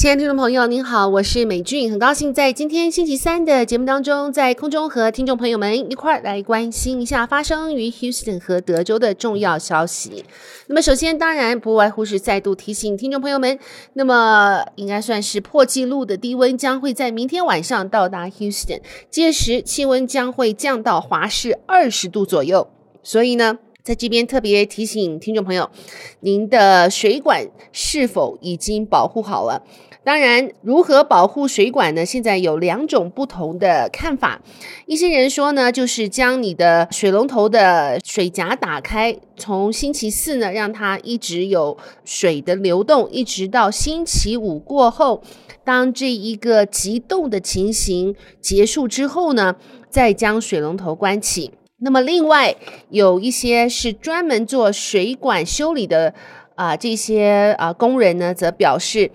亲爱的听众朋友，您好，我是美俊，很高兴在今天星期三的节目当中，在空中和听众朋友们一块儿来关心一下发生于 Houston 和德州的重要消息。那么，首先当然不外乎是再度提醒听众朋友们，那么应该算是破纪录的低温将会在明天晚上到达 Houston，届时气温将会降到华氏二十度左右。所以呢，在这边特别提醒听众朋友，您的水管是否已经保护好了？当然，如何保护水管呢？现在有两种不同的看法。一些人说呢，就是将你的水龙头的水闸打开，从星期四呢，让它一直有水的流动，一直到星期五过后，当这一个急冻的情形结束之后呢，再将水龙头关起。那么，另外有一些是专门做水管修理的啊、这些啊、工人呢，则表示。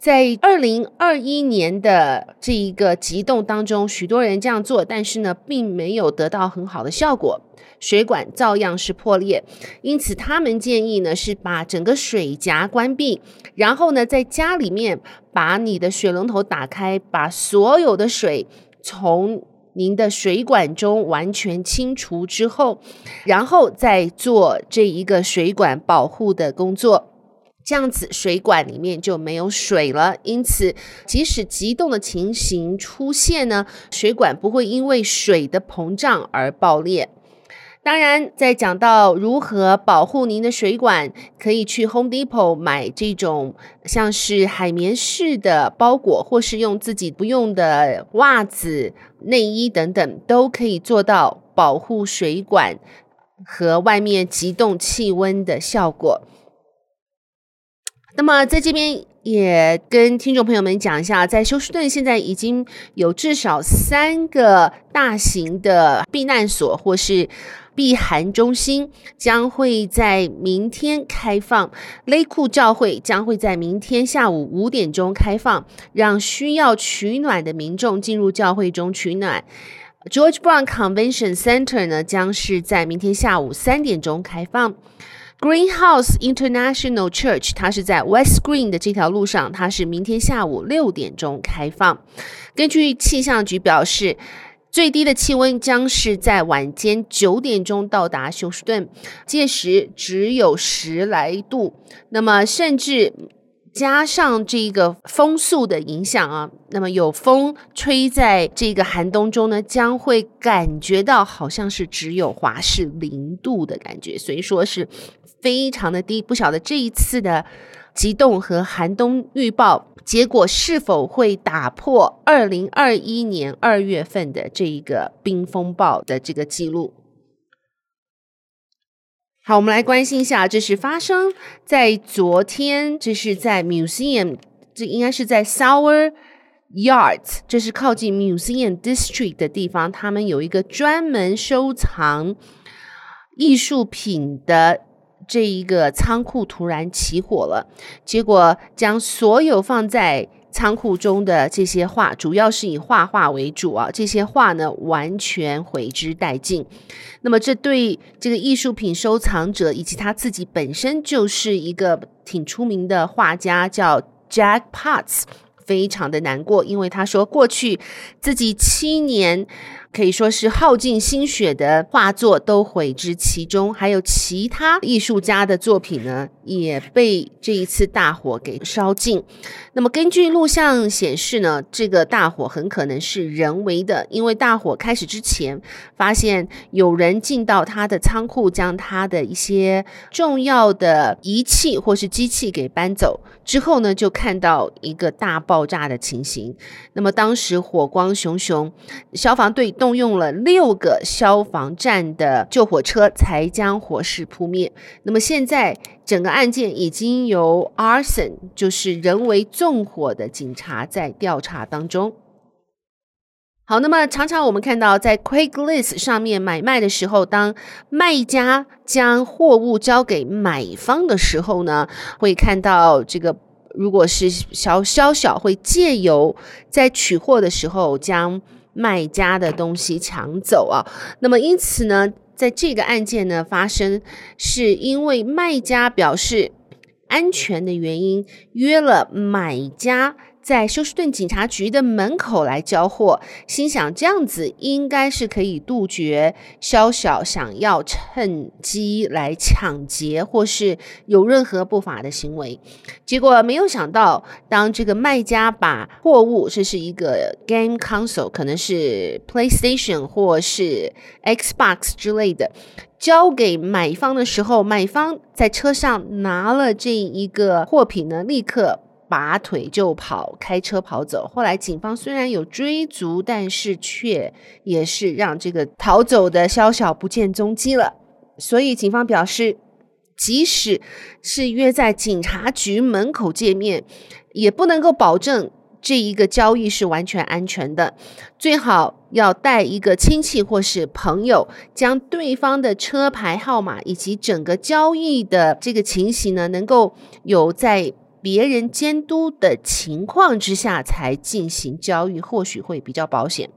在二零二一年的这一个急冻当中，许多人这样做，但是呢，并没有得到很好的效果，水管照样是破裂。因此，他们建议呢是把整个水闸关闭，然后呢，在家里面把你的水龙头打开，把所有的水从您的水管中完全清除之后，然后再做这一个水管保护的工作。这样子，水管里面就没有水了。因此，即使急冻的情形出现呢，水管不会因为水的膨胀而爆裂。当然，在讲到如何保护您的水管，可以去 Home Depot 买这种像是海绵式的包裹，或是用自己不用的袜子、内衣等等，都可以做到保护水管和外面急冻气温的效果。那么在这边也跟听众朋友们讲一下，在休斯顿现在已经有至少三个大型的避难所或是避寒中心将会在明天开放。雷库教会将会在明天下午五点钟开放，让需要取暖的民众进入教会中取暖。George Brown Convention Center 呢，将是在明天下午三点钟开放。Greenhouse International Church，它是在 West Green 的这条路上，它是明天下午六点钟开放。根据气象局表示，最低的气温将是在晚间九点钟到达休斯顿，届时只有十来度。那么，甚至加上这个风速的影响啊，那么有风吹在这个寒冬中呢，将会感觉到好像是只有华氏零度的感觉，所以说是。非常的低，不晓得这一次的急冻和寒冬预报结果是否会打破二零二一年二月份的这一个冰风暴的这个记录。好，我们来关心一下，这是发生在昨天，这是在 Museum，这应该是在 Sour Yards，这是靠近 Museum District 的地方，他们有一个专门收藏艺术品的。这一个仓库突然起火了，结果将所有放在仓库中的这些画，主要是以画画为主啊，这些画呢完全毁之殆尽。那么，这对这个艺术品收藏者以及他自己本身就是一个挺出名的画家，叫 Jack Potts，非常的难过，因为他说过去自己七年。可以说是耗尽心血的画作都毁之其中，还有其他艺术家的作品呢，也被这一次大火给烧尽。那么根据录像显示呢，这个大火很可能是人为的，因为大火开始之前，发现有人进到他的仓库，将他的一些重要的仪器或是机器给搬走之后呢，就看到一个大爆炸的情形。那么当时火光熊熊，消防队。动用了六个消防站的救火车才将火势扑灭。那么现在整个案件已经由 arson，就是人为纵火的警察在调查当中。好，那么常常我们看到在 Craigslist 上面买卖的时候，当卖家将货物交给买方的时候呢，会看到这个，如果是小小小会借由在取货的时候将。卖家的东西抢走啊。那么因此呢，在这个案件呢发生，是因为卖家表示安全的原因，约了买家。在休斯顿警察局的门口来交货，心想这样子应该是可以杜绝宵小想要趁机来抢劫或是有任何不法的行为。结果没有想到，当这个卖家把货物，这是一个 game console，可能是 PlayStation 或是 Xbox 之类的，交给买方的时候，买方在车上拿了这一个货品呢，立刻。拔腿就跑，开车跑走。后来警方虽然有追逐，但是却也是让这个逃走的肖小不见踪迹了。所以警方表示，即使是约在警察局门口见面，也不能够保证这一个交易是完全安全的。最好要带一个亲戚或是朋友，将对方的车牌号码以及整个交易的这个情形呢，能够有在。别人监督的情况之下才进行交易，或许会比较保险。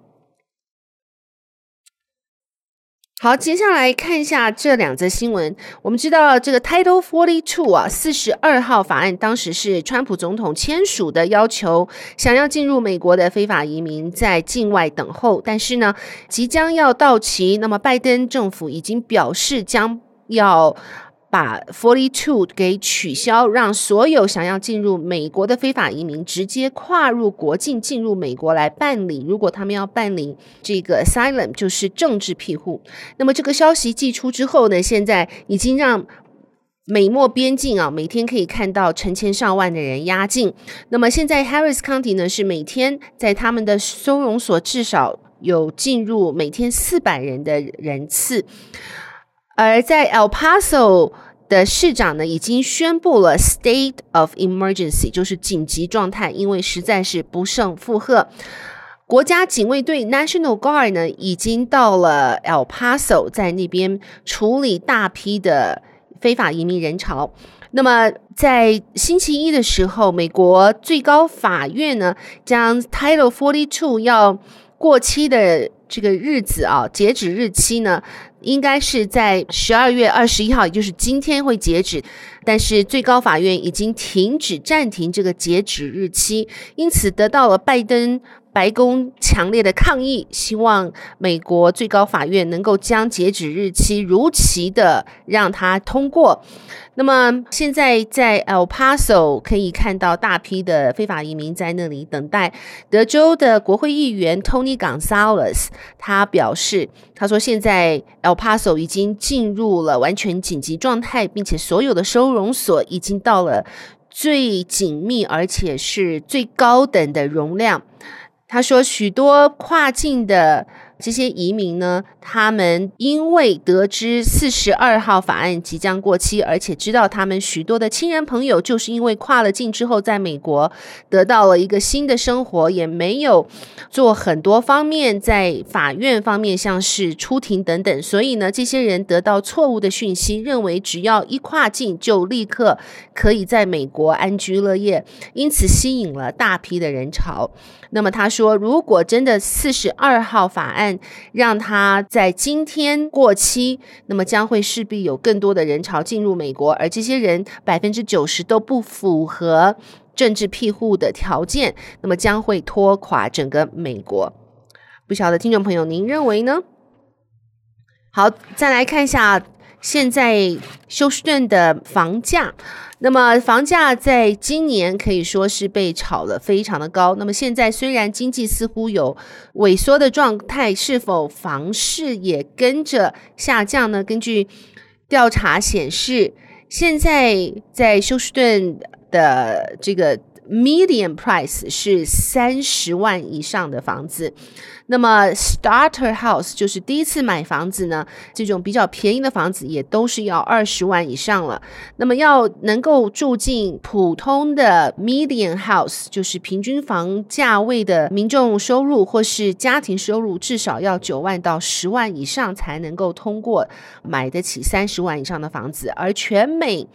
好，接下来看一下这两则新闻。我们知道这个 Title Forty Two 啊，四十二号法案当时是川普总统签署的，要求想要进入美国的非法移民在境外等候，但是呢，即将要到期。那么拜登政府已经表示将要。把 Forty Two 给取消，让所有想要进入美国的非法移民直接跨入国境进入美国来办理。如果他们要办理这个 Asylum，就是政治庇护。那么这个消息寄出之后呢，现在已经让美墨边境啊，每天可以看到成千上万的人压境。那么现在 Harris County 呢，是每天在他们的收容所至少有进入每天四百人的人次。而在 El Paso 的市长呢，已经宣布了 State of Emergency，就是紧急状态，因为实在是不胜负荷。国家警卫队 National Guard 呢，已经到了 El Paso，在那边处理大批的非法移民人潮。那么在星期一的时候，美国最高法院呢，将 Title Forty Two 要过期的这个日子啊，截止日期呢，应该是在十二月二十一号，也就是今天会截止，但是最高法院已经停止暂停这个截止日期，因此得到了拜登白宫强烈的抗议，希望美国最高法院能够将截止日期如期的让它通过。那么现在在 El Paso 可以看到大批的非法移民在那里等待。德州的国会议员 Tony Gonzalez 他表示，他说现在 El Paso 已经进入了完全紧急状态，并且所有的收容所已经到了最紧密而且是最高等的容量。他说许多跨境的。这些移民呢，他们因为得知四十二号法案即将过期，而且知道他们许多的亲人朋友就是因为跨了境之后，在美国得到了一个新的生活，也没有做很多方面在法院方面，像是出庭等等，所以呢，这些人得到错误的讯息，认为只要一跨境就立刻可以在美国安居乐业，因此吸引了大批的人潮。那么他说，如果真的四十二号法案让他在今天过期，那么将会势必有更多的人潮进入美国，而这些人百分之九十都不符合政治庇护的条件，那么将会拖垮整个美国。不晓得听众朋友您认为呢？好，再来看一下。现在休斯顿的房价，那么房价在今年可以说是被炒得非常的高。那么现在虽然经济似乎有萎缩的状态，是否房市也跟着下降呢？根据调查显示，现在在休斯顿的这个。Median price 是三十万以上的房子，那么 Starter House 就是第一次买房子呢，这种比较便宜的房子也都是要二十万以上了。那么要能够住进普通的 Median House，就是平均房价位的民众收入或是家庭收入至少要九万到十万以上才能够通过买得起三十万以上的房子，而全美。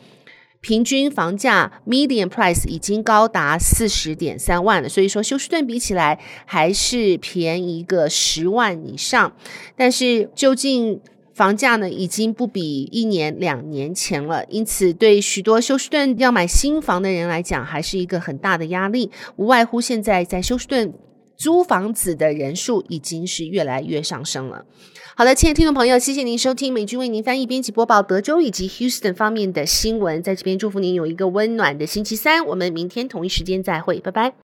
平均房价 median price 已经高达四十点三万了，所以说休斯顿比起来还是便宜个十万以上。但是究竟房价呢，已经不比一年两年前了，因此对许多休斯顿要买新房的人来讲，还是一个很大的压力。无外乎现在在休斯顿租房子的人数已经是越来越上升了。好的，亲爱的听众朋友，谢谢您收听美军为您翻译、编辑播报德州以及 Houston 方面的新闻，在这边祝福您有一个温暖的星期三。我们明天同一时间再会，拜拜。